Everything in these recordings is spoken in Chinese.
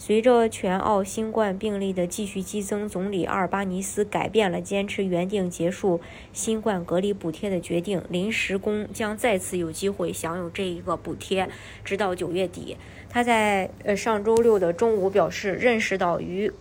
随着全澳新冠病例的继续激增，总理阿尔巴尼斯改变了坚持原定结束新冠隔离补贴的决定，临时工将再次有机会享有这一个补贴，直到九月底。他在呃上周六的中午表示，认识到与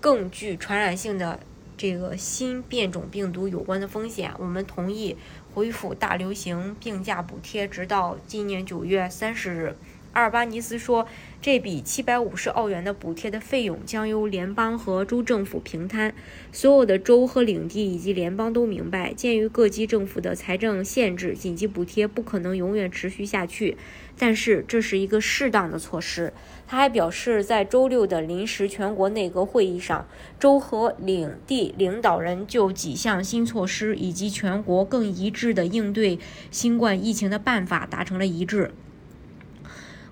更具传染性的这个新变种病毒有关的风险，我们同意恢复大流行病假补贴，直到今年九月三十日。阿尔巴尼斯说，这笔七百五十澳元的补贴的费用将由联邦和州政府平摊。所有的州和领地以及联邦都明白，鉴于各级政府的财政限制，紧急补贴不可能永远持续下去。但是这是一个适当的措施。他还表示，在周六的临时全国内阁会议上，州和领地领导人就几项新措施以及全国更一致的应对新冠疫情的办法达成了一致。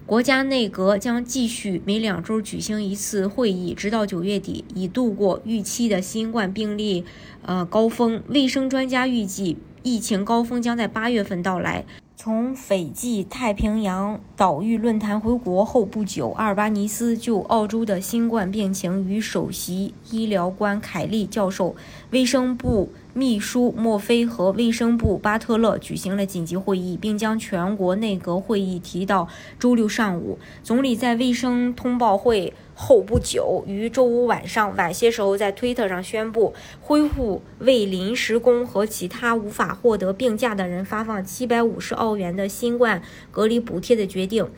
国家内阁将继续每两周举行一次会议，直到九月底，以度过预期的新冠病例呃高峰。卫生专家预计，疫情高峰将在八月份到来。从斐济太平洋岛屿论坛回国后不久，阿尔巴尼斯就澳洲的新冠病情与首席医疗官凯利教授、卫生部秘书莫菲和卫生部巴特勒举行了紧急会议，并将全国内阁会议提到周六上午。总理在卫生通报会。后不久，于周五晚上晚些时候，在推特上宣布恢复为临时工和其他无法获得病假的人发放七百五十澳元的新冠隔离补贴的决定。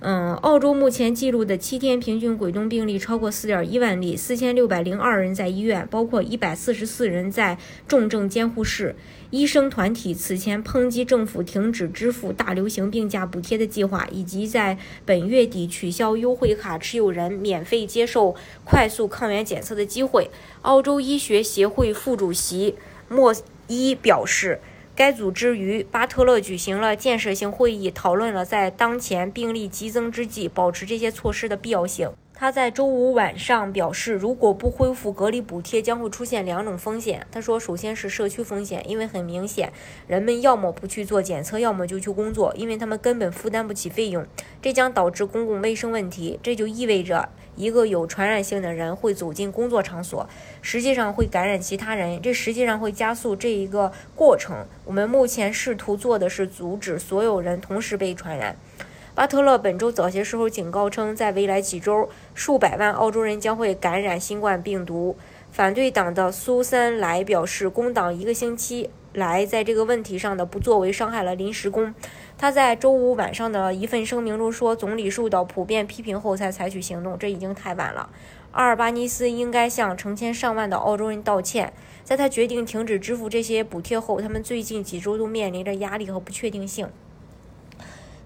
嗯，澳洲目前记录的七天平均滚动病例超过四点一万例，四千六百零二人在医院，包括一百四十四人在重症监护室。医生团体此前抨击政府停止支付大流行病假补贴的计划，以及在本月底取消优惠卡持有人免费接受快速抗原检测的机会。澳洲医学协会副主席莫伊表示。该组织与巴特勒举行了建设性会议，讨论了在当前病例激增之际保持这些措施的必要性。他在周五晚上表示，如果不恢复隔离补贴，将会出现两种风险。他说，首先是社区风险，因为很明显，人们要么不去做检测，要么就去工作，因为他们根本负担不起费用。这将导致公共卫生问题。这就意味着一个有传染性的人会走进工作场所，实际上会感染其他人。这实际上会加速这一个过程。我们目前试图做的是阻止所有人同时被传染。巴特勒本周早些时候警告称，在未来几周，数百万澳洲人将会感染新冠病毒。反对党的苏珊·莱表示，工党一个星期来在这个问题上的不作为伤害了临时工。他在周五晚上的一份声明中说，总理受到普遍批评后才采取行动，这已经太晚了。阿尔巴尼斯应该向成千上万的澳洲人道歉。在他决定停止支付这些补贴后，他们最近几周都面临着压力和不确定性。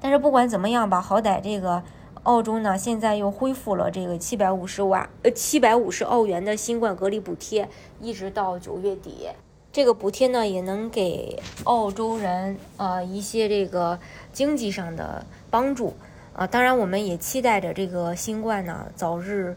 但是不管怎么样吧，好歹这个澳洲呢，现在又恢复了这个七百五十万呃七百五十澳元的新冠隔离补贴，一直到九月底。这个补贴呢，也能给澳洲人啊一些这个经济上的帮助啊。当然，我们也期待着这个新冠呢早日。